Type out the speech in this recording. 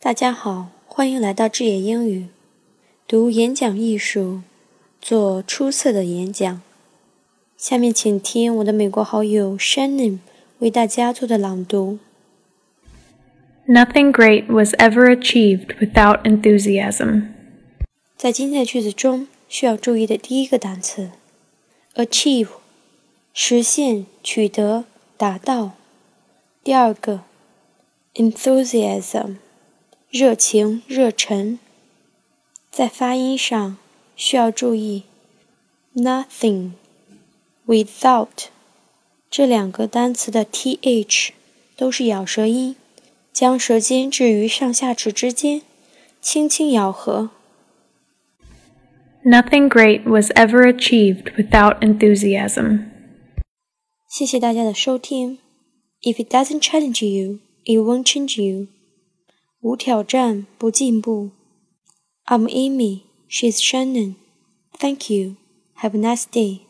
大家好，欢迎来到智野英语，读演讲艺术，做出色的演讲。下面请听我的美国好友 Shannon 为大家做的朗读。Nothing great was ever achieved without enthusiasm. 在今天的句子中，需要注意的第一个单词，achieve，实现、取得、达到。第二个，enthusiasm。热情、热忱，在发音上需要注意，nothing、without 这两个单词的 th 都是咬舌音，将舌尖置于上下齿之间，轻轻咬合。Nothing great was ever achieved without enthusiasm. 谢谢大家的收听。If it doesn't challenge you, it won't change you. 无挑战不进步。I'm Amy. She's Shannon. Thank you. Have a nice day.